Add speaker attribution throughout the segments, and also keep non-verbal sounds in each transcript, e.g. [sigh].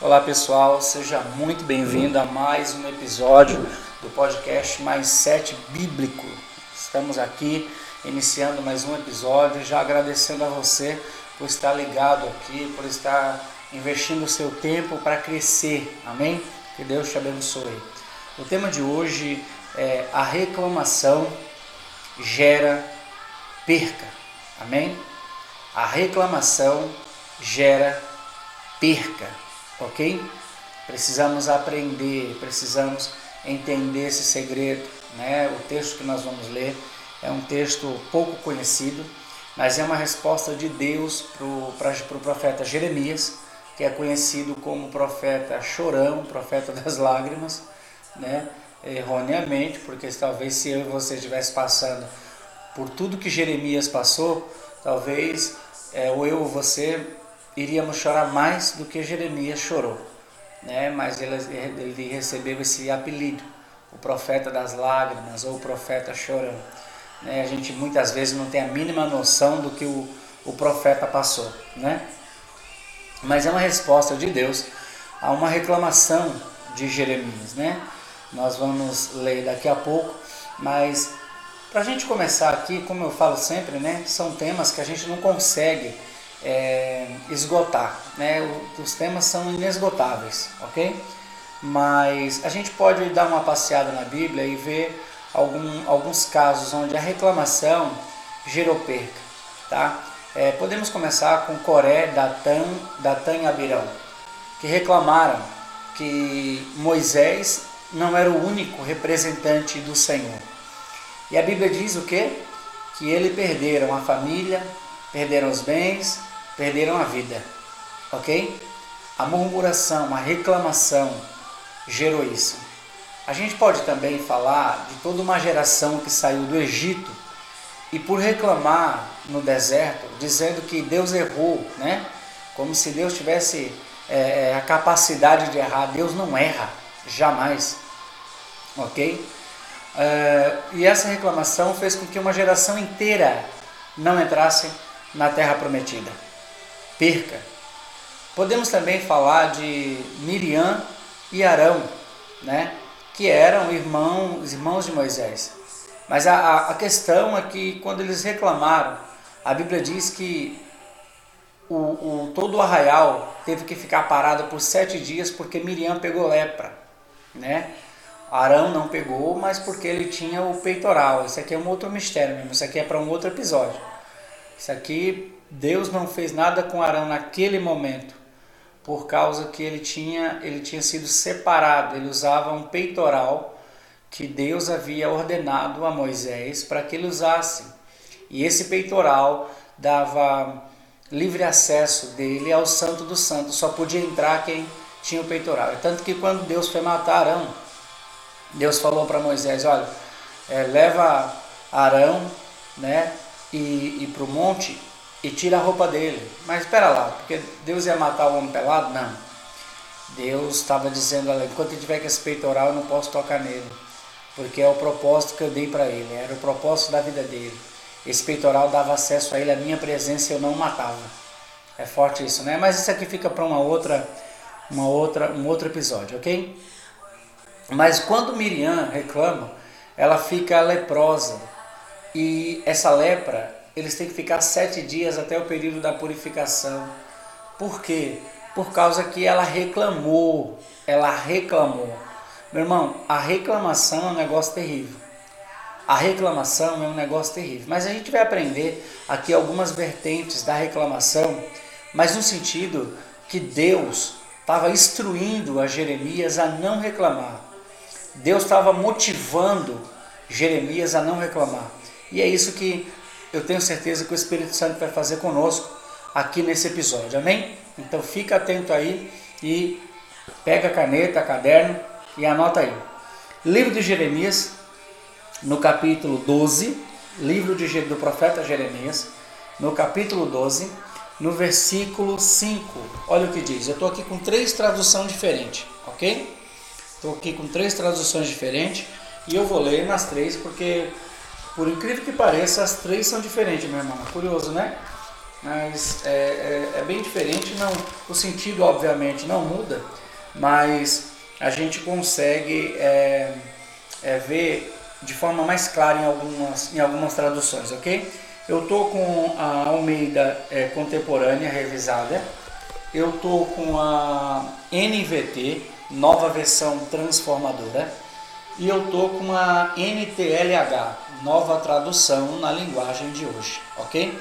Speaker 1: Olá pessoal, seja muito bem-vindo a mais um episódio do podcast Mais Sete Bíblico. Estamos aqui iniciando mais um episódio, já agradecendo a você por estar ligado aqui, por estar investindo o seu tempo para crescer. Amém? Que Deus te abençoe. O tema de hoje é a reclamação gera perca. Amém? A reclamação gera perca ok? Precisamos aprender, precisamos entender esse segredo, né? O texto que nós vamos ler é um texto pouco conhecido, mas é uma resposta de Deus para o pro profeta Jeremias, que é conhecido como profeta chorão, profeta das lágrimas, né? erroneamente, porque talvez se eu e você estivesse passando por tudo que Jeremias passou, talvez é, ou eu ou você iríamos chorar mais do que Jeremias chorou. Né? Mas ele, ele recebeu esse apelido, o profeta das lágrimas ou o profeta chorando. Né? A gente muitas vezes não tem a mínima noção do que o, o profeta passou. Né? Mas é uma resposta de Deus a uma reclamação de Jeremias. Né? Nós vamos ler daqui a pouco, mas para a gente começar aqui, como eu falo sempre, né, são temas que a gente não consegue é, esgotar. Né? Os temas são inesgotáveis, ok? Mas a gente pode dar uma passeada na Bíblia e ver algum, alguns casos onde a reclamação gerou perca. Tá? É, podemos começar com Coré, Datã, Datã e Abirão, que reclamaram que Moisés não era o único representante do Senhor. E a Bíblia diz o quê? Que ele perderam a família, perderam os bens, perderam a vida. Ok? A murmuração, a reclamação gerou isso. A gente pode também falar de toda uma geração que saiu do Egito e por reclamar no deserto, dizendo que Deus errou, né? Como se Deus tivesse é, a capacidade de errar. Deus não erra, jamais. Ok? É, e essa reclamação fez com que uma geração inteira não entrasse na terra prometida perca. Podemos também falar de Miriam e Arão, né? que eram irmãos, irmãos de Moisés. Mas a, a questão é que quando eles reclamaram, a Bíblia diz que o, o, todo o arraial teve que ficar parado por sete dias porque Miriam pegou lepra. Né? Arão não pegou, mas porque ele tinha o peitoral. Isso aqui é um outro mistério mesmo, isso aqui é para um outro episódio. Isso aqui Deus não fez nada com Arão naquele momento, por causa que ele tinha, ele tinha sido separado, ele usava um peitoral que Deus havia ordenado a Moisés para que ele usasse. E esse peitoral dava livre acesso dele ao Santo dos Santos, só podia entrar quem tinha o peitoral. Tanto que quando Deus foi matar Arão, Deus falou para Moisés: Olha, é, leva Arão né, e, e para o monte e tira a roupa dele. Mas espera lá, porque Deus ia matar o homem pelado? Não. Deus estava dizendo, olha, enquanto ele tiver com esse peitoral, eu não posso tocar nele. Porque é o propósito que eu dei para ele, era o propósito da vida dele. Esse peitoral dava acesso a ele, a minha presença eu não matava. É forte isso, né? Mas isso aqui fica para uma outra, uma outra, um outro episódio, ok? Mas quando Miriam reclama, ela fica leprosa. E essa lepra eles têm que ficar sete dias até o período da purificação. Por quê? Por causa que ela reclamou. Ela reclamou. Meu irmão, a reclamação é um negócio terrível. A reclamação é um negócio terrível. Mas a gente vai aprender aqui algumas vertentes da reclamação, mas no sentido que Deus estava instruindo a Jeremias a não reclamar. Deus estava motivando Jeremias a não reclamar. E é isso que eu tenho certeza que o Espírito Santo vai fazer conosco aqui nesse episódio. Amém? Então fica atento aí e pega a caneta, caderno e anota aí. Livro de Jeremias, no capítulo 12, livro de, do profeta Jeremias, no capítulo 12, no versículo 5. Olha o que diz. Eu estou aqui com três traduções diferentes, ok? Estou aqui com três traduções diferentes e eu vou ler nas três porque por incrível que pareça, as três são diferentes, meu irmão. Curioso, né? mas é, é, é, bem diferente. Não, o sentido obviamente não muda, mas a gente consegue é, é ver de forma mais clara em algumas, em algumas traduções, ok? Eu tô com a Almeida é, contemporânea revisada, eu tô com a NVT, nova versão transformadora, e eu tô com a NTLH, nova tradução na linguagem de hoje, ok?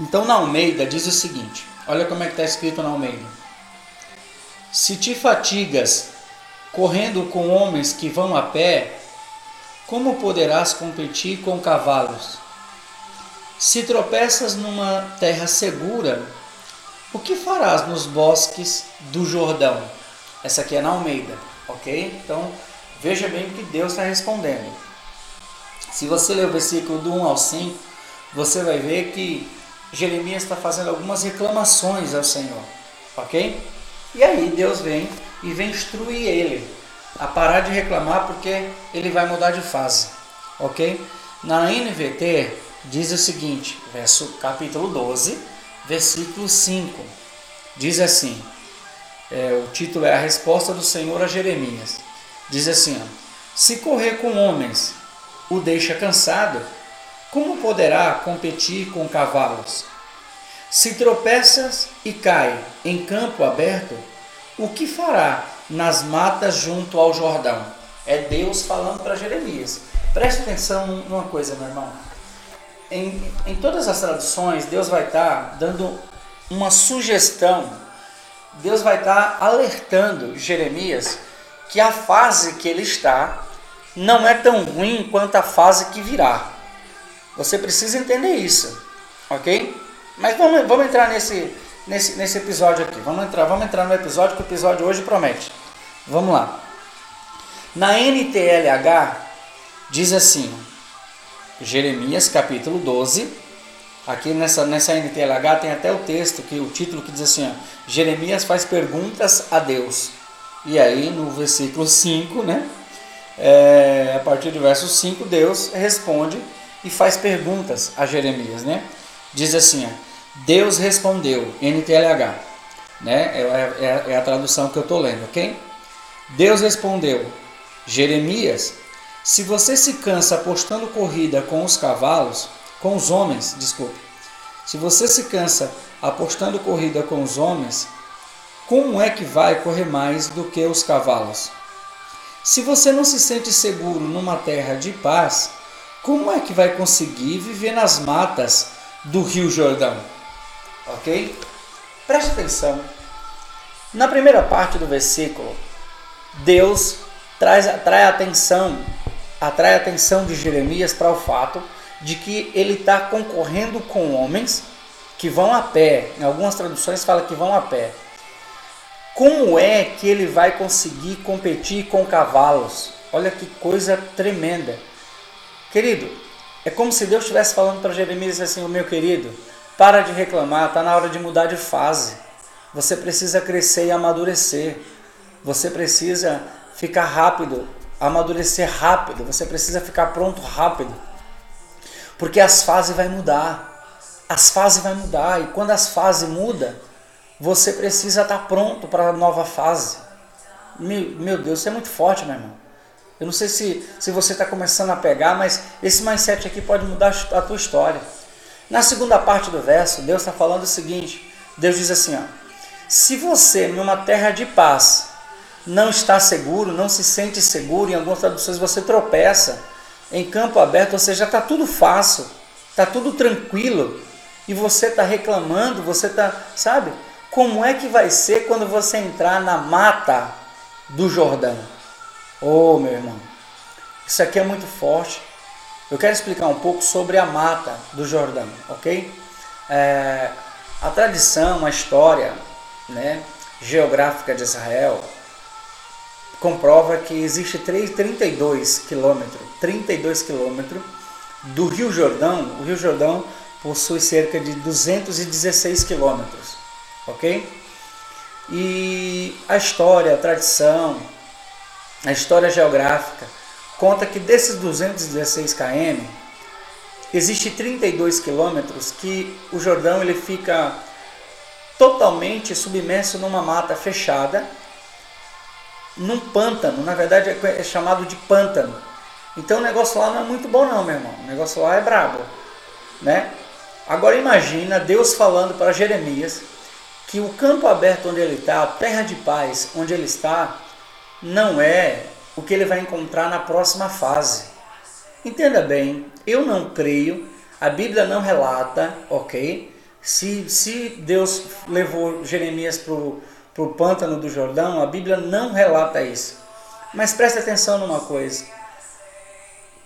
Speaker 1: Então na Almeida diz o seguinte: olha como é que está escrito na Almeida. Se te fatigas correndo com homens que vão a pé, como poderás competir com cavalos? Se tropeças numa terra segura, o que farás nos bosques do Jordão? Essa aqui é na Almeida, ok? Então veja bem o que Deus está respondendo. Se você ler o versículo do 1 ao 5, você vai ver que Jeremias está fazendo algumas reclamações ao Senhor, ok? E aí Deus vem e vem instruir ele a parar de reclamar porque ele vai mudar de fase, ok? Na NVT diz o seguinte, verso capítulo 12, versículo 5, diz assim, é, o título é a resposta do Senhor a Jeremias, diz assim, ó, se correr com homens o deixa cansado, como poderá competir com cavalos? Se tropeças e cai em campo aberto, o que fará nas matas junto ao Jordão? É Deus falando para Jeremias. Preste atenção numa coisa, meu irmão. Em, em todas as traduções, Deus vai estar tá dando uma sugestão, Deus vai estar tá alertando Jeremias que a fase que ele está não é tão ruim quanto a fase que virá. Você precisa entender isso, ok? Mas vamos, vamos entrar nesse, nesse, nesse episódio aqui. Vamos entrar, vamos entrar no episódio que o episódio hoje promete. Vamos lá. Na NTLH diz assim, Jeremias capítulo 12. Aqui nessa, nessa NTLH tem até o texto, que o título que diz assim, ó, Jeremias faz perguntas a Deus. E aí no versículo 5, né? É, a partir do verso 5, Deus responde e faz perguntas a Jeremias, né? Diz assim, ó, Deus respondeu, NTLH, né? É, é, é a tradução que eu estou lendo, ok? Deus respondeu, Jeremias, se você se cansa apostando corrida com os cavalos, com os homens, desculpe, se você se cansa apostando corrida com os homens, como é que vai correr mais do que os cavalos? Se você não se sente seguro numa terra de paz, como é que vai conseguir viver nas matas do Rio Jordão? Ok? Preste atenção. Na primeira parte do versículo, Deus traz, atrai atenção, atrai a atenção de Jeremias para o fato de que ele está concorrendo com homens que vão a pé. Em algumas traduções fala que vão a pé. Como é que ele vai conseguir competir com cavalos? Olha que coisa tremenda. Querido, é como se Deus estivesse falando para Jeremias assim: meu querido, para de reclamar, está na hora de mudar de fase. Você precisa crescer e amadurecer. Você precisa ficar rápido, amadurecer rápido. Você precisa ficar pronto rápido. Porque as fases vai mudar. As fases vai mudar e quando as fases mudam, você precisa estar tá pronto para a nova fase. Meu, meu Deus, isso é muito forte, meu irmão. Eu não sei se, se você está começando a pegar, mas esse mindset aqui pode mudar a tua história. Na segunda parte do verso, Deus está falando o seguinte: Deus diz assim, ó, se você numa terra de paz não está seguro, não se sente seguro, em algumas traduções você tropeça em campo aberto, ou seja, está tudo fácil, está tudo tranquilo, e você está reclamando, você está, sabe? Como é que vai ser quando você entrar na mata do Jordão? Oh, meu irmão, isso aqui é muito forte. Eu quero explicar um pouco sobre a mata do Jordão, ok? É, a tradição, a história né, geográfica de Israel comprova que existe 3, 32 quilômetros, 32 quilômetros do Rio Jordão. O Rio Jordão possui cerca de 216 quilômetros, ok? E a história, a tradição, a história geográfica conta que desses 216 km, existe 32 quilômetros que o Jordão ele fica totalmente submerso numa mata fechada, num pântano, na verdade é, é chamado de pântano. Então o negócio lá não é muito bom não, meu irmão. O negócio lá é brabo, né? Agora imagina Deus falando para Jeremias que o campo aberto onde ele está, a terra de paz onde ele está, não é o que ele vai encontrar na próxima fase. Entenda bem, eu não creio, a Bíblia não relata, ok? Se, se Deus levou Jeremias para o pântano do Jordão, a Bíblia não relata isso. Mas preste atenção numa coisa.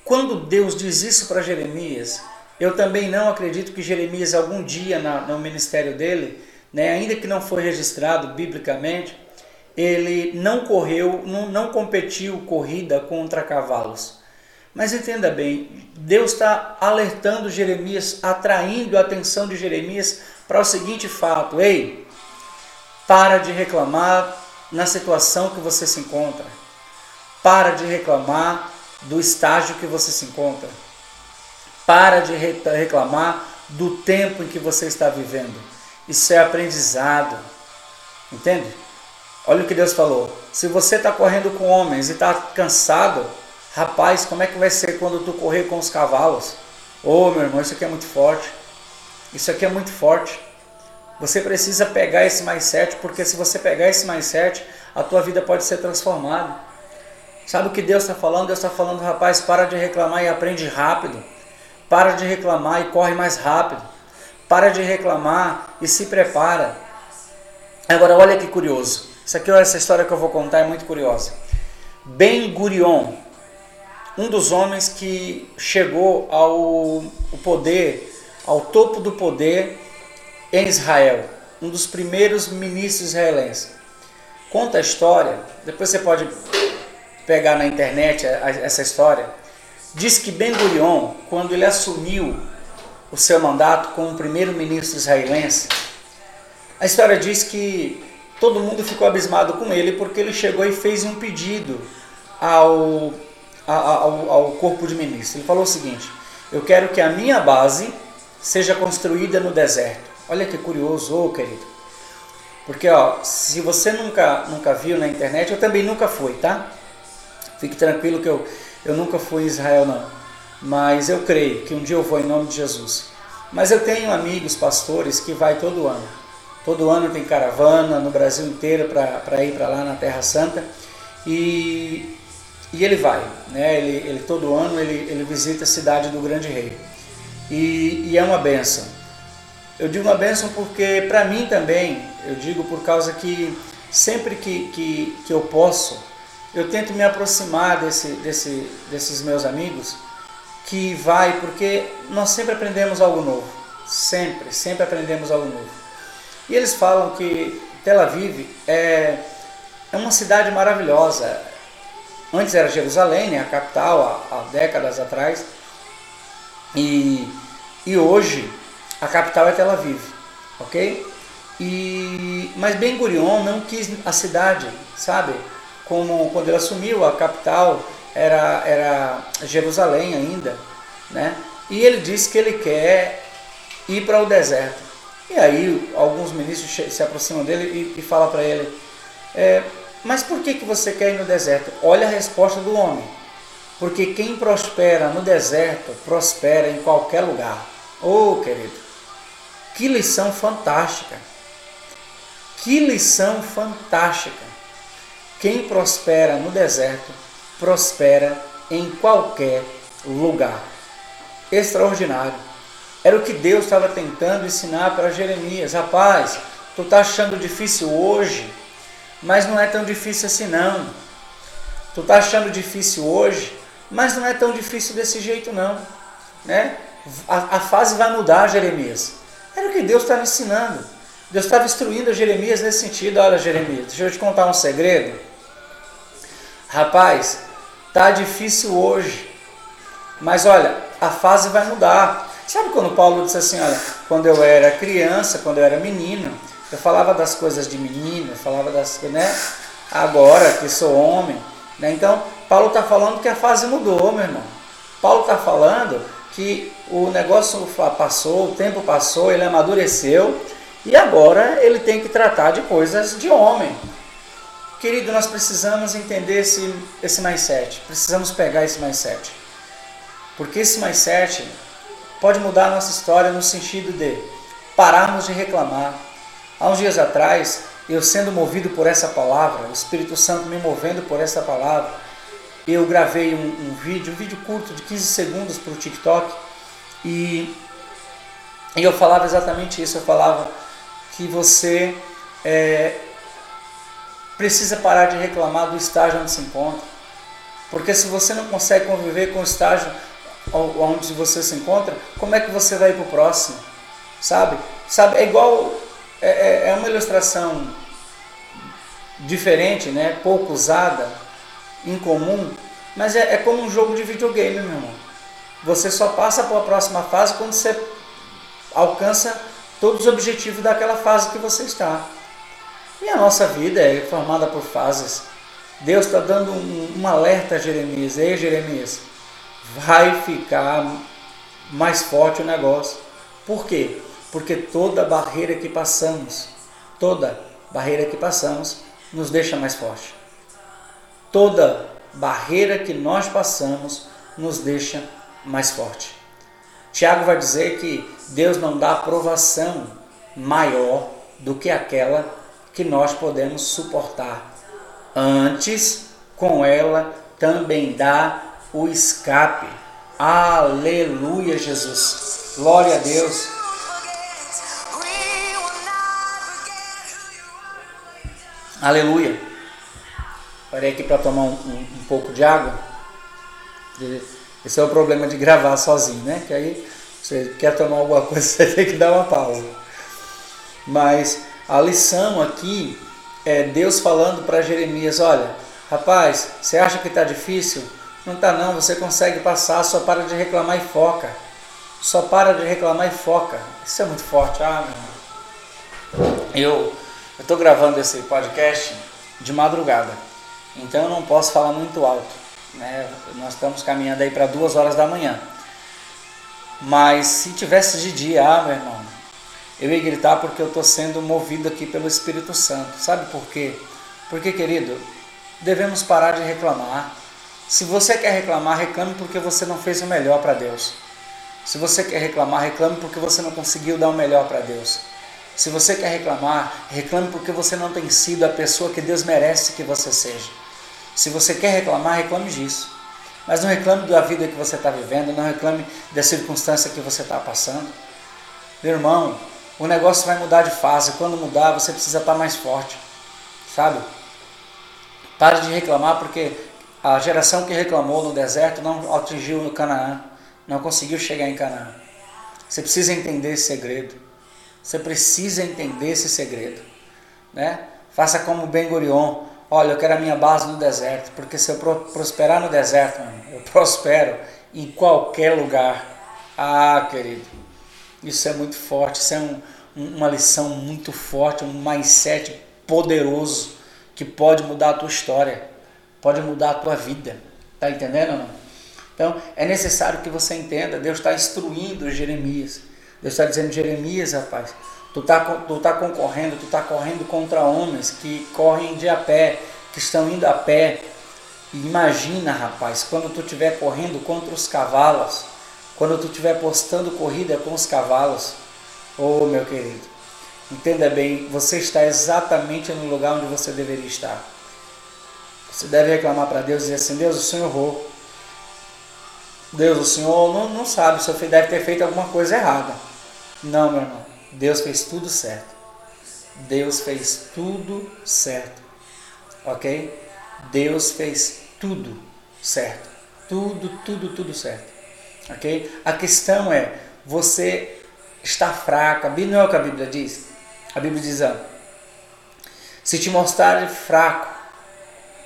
Speaker 1: Quando Deus diz isso para Jeremias, eu também não acredito que Jeremias, algum dia na, no ministério dele, né, ainda que não foi registrado biblicamente, ele não correu, não, não competiu corrida contra cavalos. Mas entenda bem, Deus está alertando Jeremias, atraindo a atenção de Jeremias para o seguinte fato: ei, para de reclamar na situação que você se encontra, para de reclamar do estágio que você se encontra, para de reclamar do tempo em que você está vivendo. Isso é aprendizado, entende? Olha o que Deus falou. Se você está correndo com homens e está cansado, rapaz, como é que vai ser quando tu correr com os cavalos? Ô oh, meu irmão, isso aqui é muito forte. Isso aqui é muito forte. Você precisa pegar esse mais sete, porque se você pegar esse mais sete, a tua vida pode ser transformada. Sabe o que Deus está falando? Deus está falando, rapaz, para de reclamar e aprende rápido. Para de reclamar e corre mais rápido. Para de reclamar e se prepara. Agora, olha que curioso. Isso aqui, essa história que eu vou contar é muito curiosa. Ben Gurion, um dos homens que chegou ao poder, ao topo do poder em Israel, um dos primeiros ministros israelenses. Conta a história, depois você pode pegar na internet essa história. Diz que Ben Gurion, quando ele assumiu o seu mandato como primeiro-ministro israelense, a história diz que todo mundo ficou abismado com ele porque ele chegou e fez um pedido ao, ao, ao corpo de ministros. Ele falou o seguinte: Eu quero que a minha base seja construída no deserto. Olha que curioso, oh, querido. Porque ó, se você nunca, nunca viu na internet, eu também nunca fui, tá? Fique tranquilo que eu, eu nunca fui em Israel, não. Mas eu creio que um dia eu vou em nome de Jesus. Mas eu tenho amigos pastores que vai todo ano. Todo ano tem caravana no Brasil inteiro para ir para lá na Terra Santa. E, e ele vai, né? ele, ele todo ano ele, ele visita a cidade do Grande Rei. E, e é uma benção. Eu digo uma benção porque para mim também, eu digo por causa que sempre que, que, que eu posso, eu tento me aproximar desse, desse, desses meus amigos que vai, porque nós sempre aprendemos algo novo. Sempre, sempre aprendemos algo novo. E eles falam que Tel Aviv é, é uma cidade maravilhosa. Antes era Jerusalém, né, a capital, há, há décadas atrás. E, e hoje a capital é Tel Aviv, ok? E, mas Ben Gurion não quis a cidade, sabe? Como quando ele assumiu a capital era, era Jerusalém ainda, né? E ele disse que ele quer ir para o deserto. E aí alguns ministros se aproximam dele e, e falam para ele, é, mas por que, que você quer ir no deserto? Olha a resposta do homem. Porque quem prospera no deserto, prospera em qualquer lugar. Oh, querido, que lição fantástica! Que lição fantástica! Quem prospera no deserto, prospera em qualquer lugar. Extraordinário. Era o que Deus estava tentando ensinar para Jeremias. Rapaz, tu está achando difícil hoje, mas não é tão difícil assim não. Tu está achando difícil hoje, mas não é tão difícil desse jeito não. Né? A, a fase vai mudar, Jeremias. Era o que Deus estava ensinando. Deus estava instruindo Jeremias nesse sentido. Olha, Jeremias, deixa eu te contar um segredo. Rapaz, tá difícil hoje, mas olha, a fase vai mudar. Sabe quando Paulo disse assim, olha, quando eu era criança, quando eu era menino, eu falava das coisas de menino, eu falava das, né? Agora que sou homem, né? Então, Paulo está falando que a fase mudou, meu irmão. Paulo está falando que o negócio passou, o tempo passou, ele amadureceu e agora ele tem que tratar de coisas de homem. Querido, nós precisamos entender esse, esse mindset, precisamos pegar esse mindset. Porque esse mindset pode mudar a nossa história no sentido de pararmos de reclamar. Há uns dias atrás, eu sendo movido por essa palavra, o Espírito Santo me movendo por essa palavra, eu gravei um, um vídeo, um vídeo curto de 15 segundos para o TikTok e, e, eu falava exatamente isso. Eu falava que você é, precisa parar de reclamar do estágio onde se encontra, porque se você não consegue conviver com o estágio onde você se encontra, como é que você vai para o próximo? Sabe? Sabe? É igual é, é, é uma ilustração diferente, né? pouco usada, incomum, mas é, é como um jogo de videogame, meu irmão. Você só passa para a próxima fase quando você alcança todos os objetivos daquela fase que você está. E a nossa vida é formada por fases. Deus está dando um, um, alerta a Jeremias. Ei, Jeremias, vai ficar mais forte o negócio. Por quê? Porque toda barreira que passamos, toda barreira que passamos, nos deixa mais forte. Toda barreira que nós passamos nos deixa mais forte. Tiago vai dizer que Deus não dá aprovação maior do que aquela que nós podemos suportar. Antes, com ela também dá o escape. Aleluia, Jesus. Glória a Deus. Aleluia. Parei aqui para tomar um, um, um, pouco de água. Esse é o problema de gravar sozinho, né? Que aí você quer tomar alguma coisa, [laughs] você tem que dar uma pausa. Mas a lição aqui é Deus falando para Jeremias: olha, rapaz, você acha que está difícil? Não está não, você consegue passar, só para de reclamar e foca. Só para de reclamar e foca. Isso é muito forte, ah, meu irmão. Eu estou gravando esse podcast de madrugada, então eu não posso falar muito alto. Né? Nós estamos caminhando aí para duas horas da manhã. Mas se tivesse de dia, ah, meu irmão, eu ia gritar porque eu estou sendo movido aqui pelo Espírito Santo. Sabe por quê? Porque, querido, devemos parar de reclamar. Se você quer reclamar, reclame porque você não fez o melhor para Deus. Se você quer reclamar, reclame porque você não conseguiu dar o melhor para Deus. Se você quer reclamar, reclame porque você não tem sido a pessoa que Deus merece que você seja. Se você quer reclamar, reclame disso. Mas não reclame da vida que você está vivendo, não reclame da circunstância que você está passando. Meu irmão, o negócio vai mudar de fase. Quando mudar, você precisa estar mais forte. Sabe? Pare de reclamar porque a geração que reclamou no deserto não atingiu no Canaã, não conseguiu chegar em Canaã. Você precisa entender esse segredo. Você precisa entender esse segredo. Né? Faça como Ben Gurion. Olha, eu quero a minha base no deserto, porque se eu prosperar no deserto, eu [laughs] prospero em qualquer lugar. Ah, querido, isso é muito forte, isso é um, uma lição muito forte, um mindset poderoso que pode mudar a tua história, pode mudar a tua vida. Tá entendendo ou não? Então, é necessário que você entenda, Deus está instruindo Jeremias. Deus está dizendo, Jeremias, rapaz, tu está tu tá concorrendo, tu está correndo contra homens que correm de a pé, que estão indo a pé. imagina, rapaz, quando tu estiver correndo contra os cavalos, quando tu estiver postando corrida com os cavalos, oh meu querido, entenda bem, você está exatamente no lugar onde você deveria estar. Você deve reclamar para Deus e dizer assim, Deus, o Senhor errou. Deus, o Senhor não, não sabe, o Senhor deve ter feito alguma coisa errada. Não, meu irmão. Deus fez tudo certo. Deus fez tudo certo. Ok? Deus fez tudo certo. Tudo, tudo, tudo certo. Ok? A questão é, você está fraco. A Bíblia não é o que a Bíblia diz. A Bíblia diz, ah, se te mostrar fraco,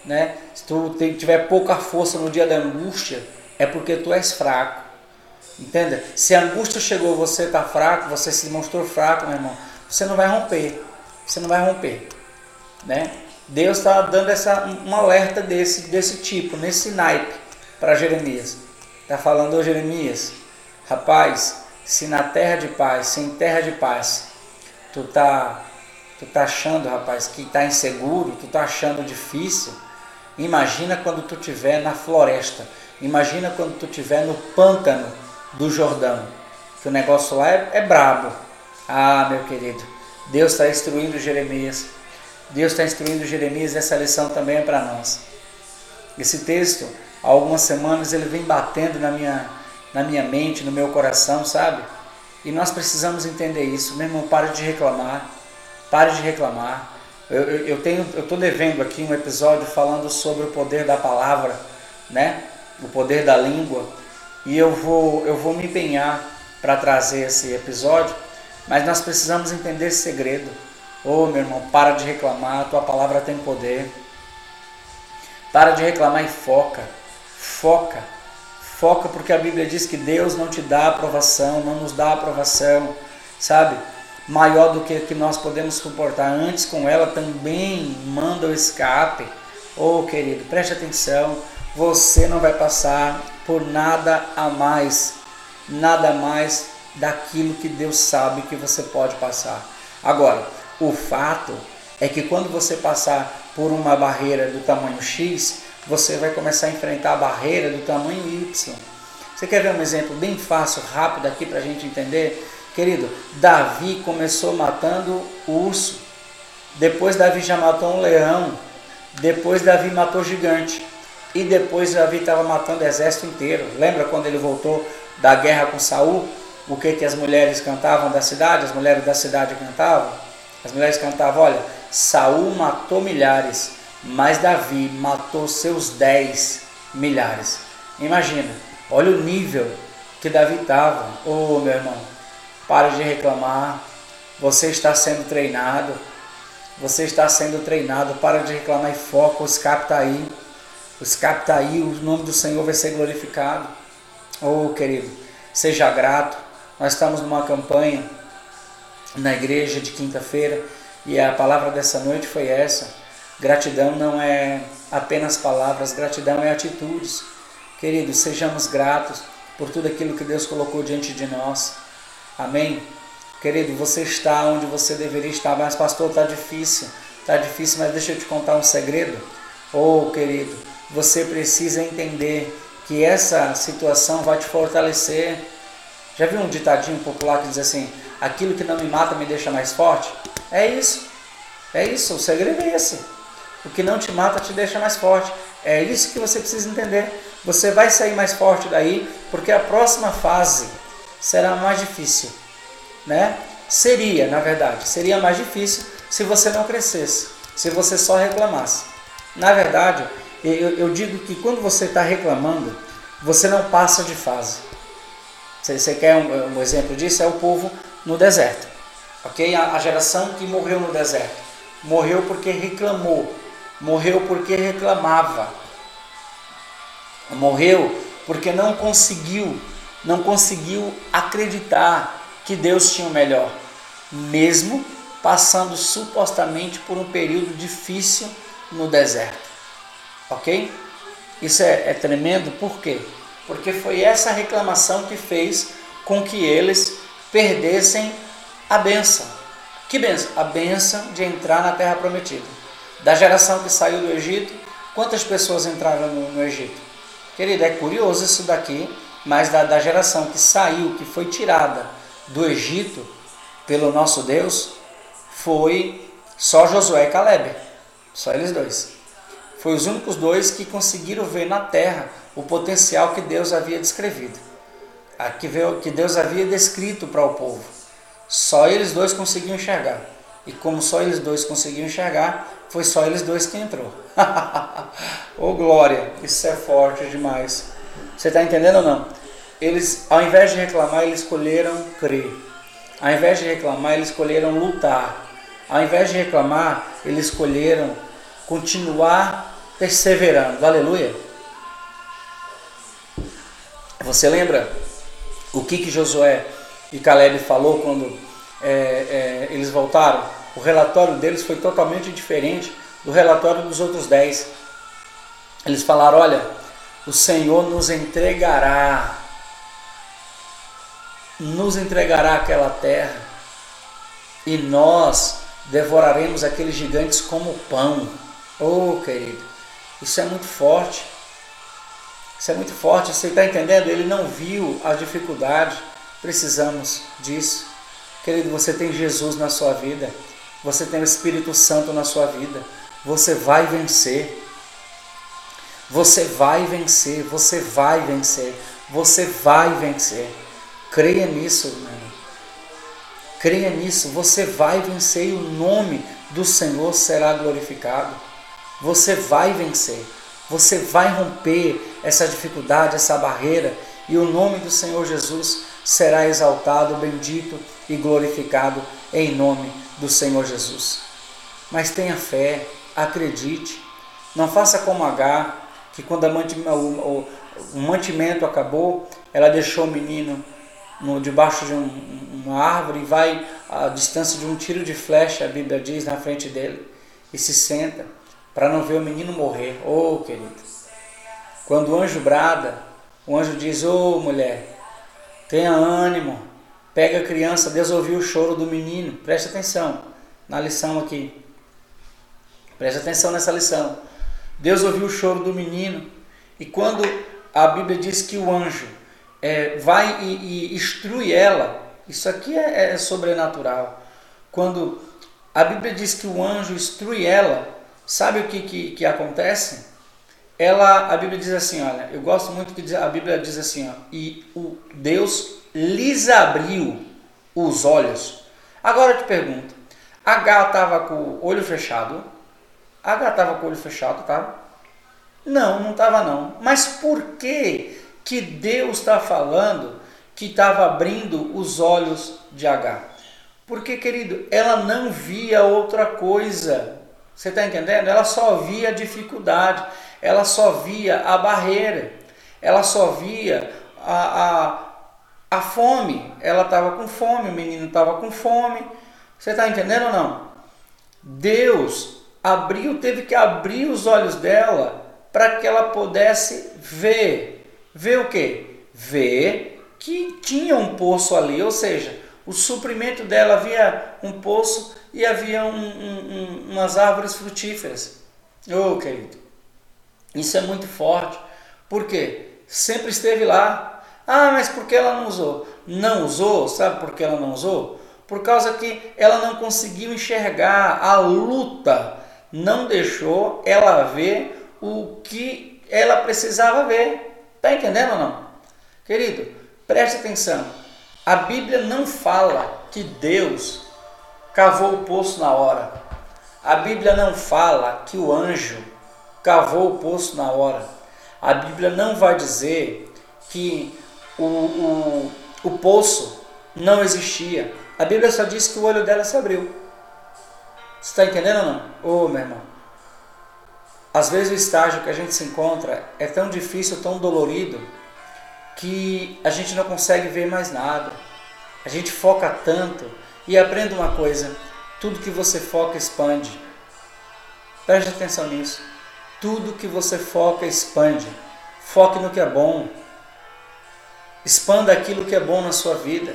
Speaker 1: né? se tu tiver pouca força no dia da angústia, é porque tu és fraco. Entenda? Se a angústia chegou, você está fraco, você se mostrou fraco, meu irmão, você não vai romper. Você não vai romper. Né? Deus está dando essa, um alerta desse, desse tipo, nesse naipe, para Jeremias. Está falando, ô Jeremias, Rapaz, se na terra de paz, se em terra de paz, tu tá, tu tá achando, rapaz, que tá inseguro, tu tá achando difícil, imagina quando tu tiver na floresta, imagina quando tu tiver no pântano do Jordão, que o negócio lá é, é brabo. Ah, meu querido, Deus está instruindo Jeremias. Deus está instruindo Jeremias, essa lição também é para nós. Esse texto, há algumas semanas, ele vem batendo na minha, na minha mente, no meu coração, sabe? E nós precisamos entender isso. Meu irmão, pare de reclamar. Pare de reclamar. Eu, eu, eu tenho, eu estou devendo aqui um episódio falando sobre o poder da palavra, né? O poder da língua. E eu vou, eu vou me empenhar para trazer esse episódio, mas nós precisamos entender esse segredo. Oh, meu irmão, para de reclamar, tua palavra tem poder. Para de reclamar e foca. Foca. Foca porque a Bíblia diz que Deus não te dá aprovação, não nos dá aprovação, sabe? Maior do que que nós podemos suportar. Antes com ela também manda o escape. Oh, querido, preste atenção. Você não vai passar por nada a mais, nada mais daquilo que Deus sabe que você pode passar. Agora, o fato é que quando você passar por uma barreira do tamanho X, você vai começar a enfrentar a barreira do tamanho Y. Você quer ver um exemplo bem fácil, rápido aqui para a gente entender? Querido, Davi começou matando o urso, depois Davi já matou um leão, depois Davi matou gigante, e depois Davi estava matando o exército inteiro. Lembra quando ele voltou da guerra com Saul? O que, que as mulheres cantavam da cidade? As mulheres da cidade cantavam? As mulheres cantavam, olha, Saul matou milhares, mas Davi matou seus dez milhares. Imagina, olha o nível que Davi estava. Oh, meu irmão, pare de reclamar. Você está sendo treinado. Você está sendo treinado. Para de reclamar e foca. O escape está aí. O escape aí. O nome do Senhor vai ser glorificado. Oh, querido, seja grato. Nós estamos numa campanha na igreja de quinta-feira e a palavra dessa noite foi essa. Gratidão não é apenas palavras, gratidão é atitudes. Queridos, sejamos gratos por tudo aquilo que Deus colocou diante de nós. Amém? Querido, você está onde você deveria estar, mas pastor, está difícil. Está difícil, mas deixa eu te contar um segredo. Oh, querido, você precisa entender que essa situação vai te fortalecer. Já viu um ditadinho popular que diz assim: aquilo que não me mata me deixa mais forte? É isso. É isso. O segredo é esse. O que não te mata te deixa mais forte. É isso que você precisa entender. Você vai sair mais forte daí, porque a próxima fase será mais difícil, né? Seria, na verdade, seria mais difícil se você não crescesse, se você só reclamasse. Na verdade, eu, eu digo que quando você está reclamando, você não passa de fase. Você, você quer um, um exemplo disso? É o povo no deserto. Ok? A, a geração que morreu no deserto. Morreu porque reclamou. Morreu porque reclamava. Morreu porque não conseguiu, não conseguiu acreditar que Deus tinha o melhor, mesmo passando supostamente por um período difícil no deserto. Ok? Isso é, é tremendo, por quê? Porque foi essa reclamação que fez com que eles perdessem a benção. Que benção? A benção de entrar na terra prometida. Da geração que saiu do Egito, quantas pessoas entraram no, no Egito? Querido, é curioso isso daqui, mas da, da geração que saiu, que foi tirada do Egito pelo nosso Deus, foi só Josué e Caleb. Só eles dois. Foi os únicos dois que conseguiram ver na terra o potencial que Deus havia descrevido, que Deus havia descrito para o povo. Só eles dois conseguiam enxergar. E como só eles dois conseguiam enxergar, foi só eles dois que entrou. [laughs] Ô oh, glória, isso é forte demais. Você está entendendo ou não? Eles, ao invés de reclamar, eles escolheram crer. Ao invés de reclamar, eles escolheram lutar. Ao invés de reclamar, eles escolheram continuar perseverando. Aleluia. Você lembra o que, que Josué e Caleb falou quando é, é, eles voltaram? O relatório deles foi totalmente diferente do relatório dos outros dez. Eles falaram: Olha, o Senhor nos entregará. nos entregará aquela terra e nós devoraremos aqueles gigantes como pão. Oh, querido, isso é muito forte. Isso é muito forte. Você está entendendo? Ele não viu a dificuldade. Precisamos disso. Querido, você tem Jesus na sua vida. Você tem o Espírito Santo na sua vida. Você vai vencer. Você vai vencer. Você vai vencer. Você vai vencer. Creia nisso, irmão. Creia nisso. Você vai vencer e o nome do Senhor será glorificado. Você vai vencer. Você vai romper essa dificuldade, essa barreira, e o nome do Senhor Jesus será exaltado, bendito e glorificado em nome do Senhor Jesus. Mas tenha fé, acredite, não faça como H, que quando o, mantimento acabou, ela deixou o menino no, debaixo de um, uma árvore e vai a distância de um tiro de flecha, a Bíblia diz, na frente dele, e se senta para não ver o menino morrer. Oh, querido. Quando o anjo brada, o anjo diz: Oh, mulher, tenha ânimo, pega a criança. Deus ouviu o choro do menino. Preste atenção na lição aqui. Preste atenção nessa lição. Deus ouviu o choro do menino. E quando a Bíblia diz que o anjo é, vai e, e, instrui ela, isso aqui é, é sobrenatural. Quando a Bíblia diz que o anjo instrui ela, Sabe o que, que, que acontece? Ela, a Bíblia diz assim, olha, eu gosto muito que a Bíblia diz assim, ó, e o Deus lhes abriu os olhos. Agora eu te pergunto, H estava com o olho fechado? H estava com o olho fechado, tá? Não, não estava não. Mas por que que Deus está falando que estava abrindo os olhos de H? Porque, querido, ela não via outra coisa você está entendendo? Ela só via a dificuldade, ela só via a barreira, ela só via a, a, a fome. Ela estava com fome, o menino estava com fome. Você está entendendo ou não? Deus abriu, teve que abrir os olhos dela para que ela pudesse ver. Ver o quê? Ver que tinha um poço ali, ou seja, o suprimento dela havia um poço e havia um, um, umas árvores frutíferas. Oh, querido, isso é muito forte. Por quê? Sempre esteve lá. Ah, mas por que ela não usou? Não usou, sabe por que ela não usou? Por causa que ela não conseguiu enxergar a luta, não deixou ela ver o que ela precisava ver. Está entendendo ou não? Querido, preste atenção. A Bíblia não fala que Deus cavou o poço na hora. A Bíblia não fala que o anjo cavou o poço na hora. A Bíblia não vai dizer que o, o, o poço não existia. A Bíblia só diz que o olho dela se abriu. Você está entendendo ou não? Ô oh, meu irmão. Às vezes o estágio que a gente se encontra é tão difícil, tão dolorido, que a gente não consegue ver mais nada. A gente foca tanto e aprenda uma coisa: tudo que você foca expande. Preste atenção nisso. Tudo que você foca expande. Foque no que é bom. Expanda aquilo que é bom na sua vida.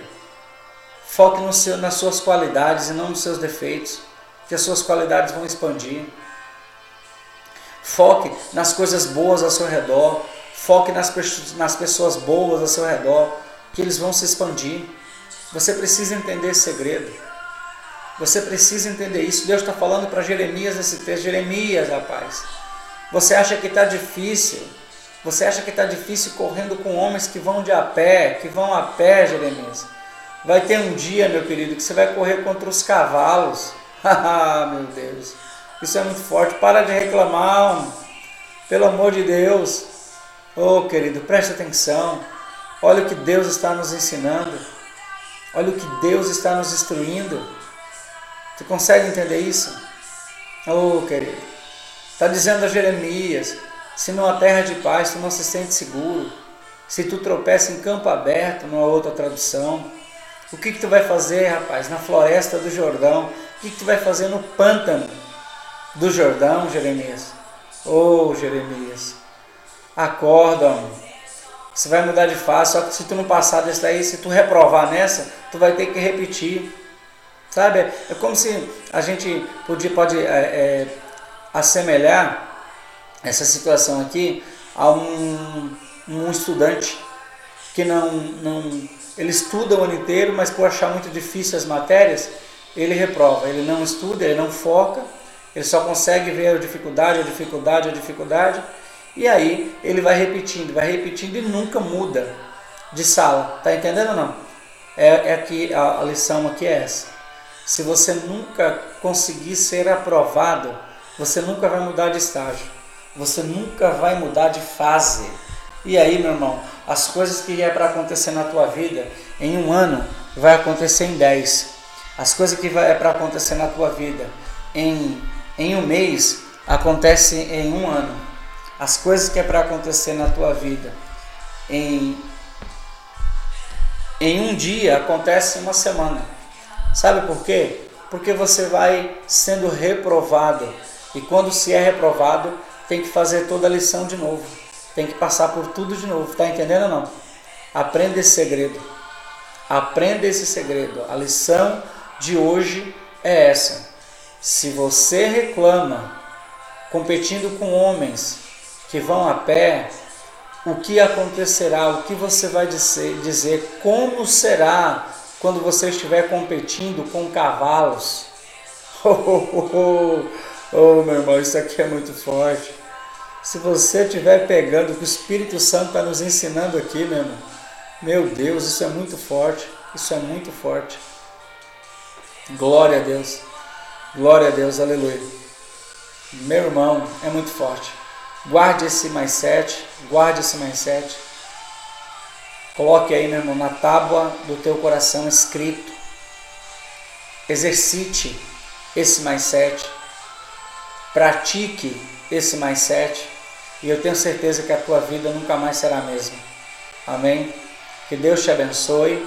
Speaker 1: Foque no seu, nas suas qualidades e não nos seus defeitos, que as suas qualidades vão expandir. Foque nas coisas boas ao seu redor. Foque nas, nas pessoas boas ao seu redor, que eles vão se expandir. Você precisa entender esse segredo. Você precisa entender isso. Deus está falando para Jeremias nesse texto. Jeremias, rapaz, você acha que está difícil? Você acha que está difícil correndo com homens que vão de a pé, que vão a pé, Jeremias? Vai ter um dia, meu querido, que você vai correr contra os cavalos. [laughs] Ah, meu Deus, isso é muito forte. Para de reclamar, pelo amor de Deus. Oh, querido, preste atenção. Olha o que Deus está nos ensinando. Olha o que Deus está nos instruindo. Tu consegue entender isso? Oh, querido. Está dizendo a Jeremias: se numa terra de paz tu não se sente seguro, se tu tropeça em campo aberto, numa outra tradução, o que, que tu vai fazer, rapaz, na floresta do Jordão? O que, que tu vai fazer no pântano do Jordão, Jeremias? Oh, Jeremias. Acorda, homem. Você vai mudar de fase, só que se tu não passar desse daí, se tu reprovar nessa, tu vai ter que repetir. Sabe? É como se a gente podia, pode é, é, assemelhar essa situação aqui a um, um estudante que não, não ele estuda o ano inteiro, mas por achar muito difícil as matérias, ele reprova. Ele não estuda, ele não foca, ele só consegue ver a dificuldade, a dificuldade, a dificuldade, e aí ele vai repetindo, vai repetindo e nunca muda de sala. Tá entendendo ou não? É, é que a, a lição aqui é essa. Se você nunca conseguir ser aprovado, você nunca vai mudar de estágio. Você nunca vai mudar de fase. E aí, meu irmão, as coisas que é para acontecer na tua vida em um ano vai acontecer em dez. As coisas que é para acontecer na tua vida em, em um mês acontece em um ano. As coisas que é para acontecer na tua vida em, em um dia acontece uma semana. Sabe por quê? Porque você vai sendo reprovado. E quando se é reprovado, tem que fazer toda a lição de novo tem que passar por tudo de novo. Tá entendendo ou não? Aprenda esse segredo. Aprenda esse segredo. A lição de hoje é essa. Se você reclama competindo com homens que vão a pé, o que acontecerá? O que você vai dizer? dizer como será quando você estiver competindo com cavalos? Oh, oh, oh, oh, meu irmão, isso aqui é muito forte. Se você estiver pegando o que o Espírito Santo está nos ensinando aqui, meu irmão, meu Deus, isso é muito forte. Isso é muito forte. Glória a Deus. Glória a Deus, aleluia. Meu irmão, é muito forte. Guarde esse mais sete, guarde esse mais sete. Coloque aí, meu irmão, na tábua do teu coração escrito. Exercite esse mais sete. Pratique esse mais sete. E eu tenho certeza que a tua vida nunca mais será a mesma. Amém? Que Deus te abençoe.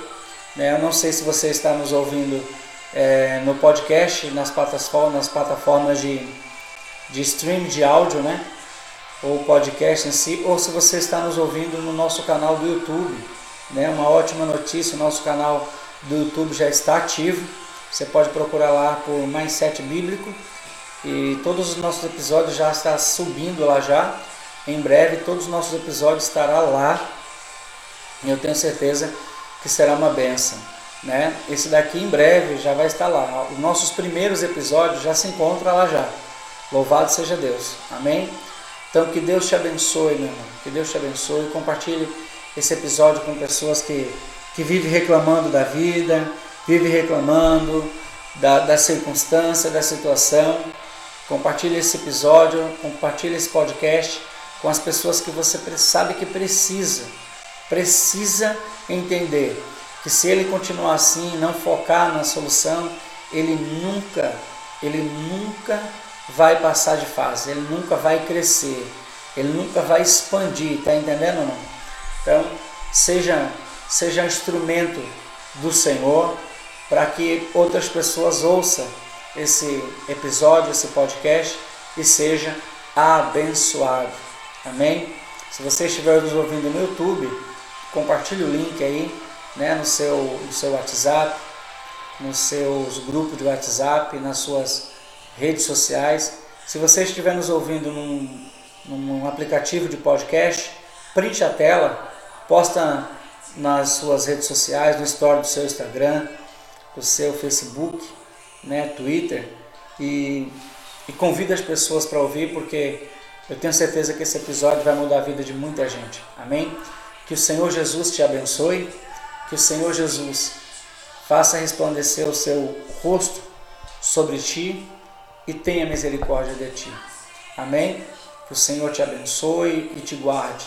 Speaker 1: Né? Eu não sei se você está nos ouvindo é, no podcast, nas plataformas, nas plataformas de, de stream de áudio, né? Ou podcast em si, ou se você está nos ouvindo no nosso canal do YouTube. Né? Uma ótima notícia, o nosso canal do YouTube já está ativo. Você pode procurar lá por Mindset Bíblico. E todos os nossos episódios já estão subindo lá já. Em breve todos os nossos episódios estarão lá. E eu tenho certeza que será uma benção. Né? Esse daqui em breve já vai estar lá. Os nossos primeiros episódios já se encontram lá já. Louvado seja Deus. Amém? Então que Deus te abençoe, meu irmão. Que Deus te abençoe. Compartilhe esse episódio com pessoas que, que vivem reclamando da vida, vivem reclamando da, da circunstância, da situação. Compartilhe esse episódio, compartilhe esse podcast com as pessoas que você sabe que precisa. Precisa entender que se ele continuar assim, não focar na solução, ele nunca, ele nunca vai passar de fase, ele nunca vai crescer, ele nunca vai expandir, tá entendendo não? Então, seja seja instrumento do Senhor para que outras pessoas ouçam esse episódio, esse podcast e seja abençoado. Amém? Se você estiver nos ouvindo no YouTube, compartilhe o link aí né, no, seu, no seu WhatsApp, nos seus grupos de WhatsApp, nas suas redes sociais. Se você estiver nos ouvindo num, num aplicativo de podcast, print a tela, posta nas suas redes sociais, no story do seu Instagram, do seu Facebook, né, Twitter, e, e convida as pessoas para ouvir, porque eu tenho certeza que esse episódio vai mudar a vida de muita gente. Amém? Que o Senhor Jesus te abençoe, que o Senhor Jesus faça resplandecer o seu rosto sobre ti e tenha misericórdia de ti. Amém? Que o Senhor te abençoe e te guarde.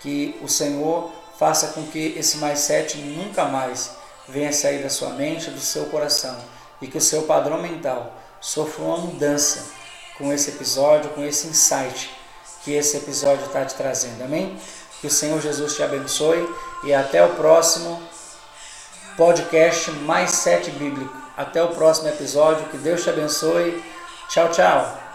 Speaker 1: Que o Senhor faça com que esse mais sete nunca mais venha sair da sua mente, do seu coração e que o seu padrão mental sofra uma mudança com esse episódio, com esse insight que esse episódio está te trazendo. Amém? Que o Senhor Jesus te abençoe e até o próximo podcast Mais Sete Bíblico. Até o próximo episódio. Que Deus te abençoe. Tchau, tchau.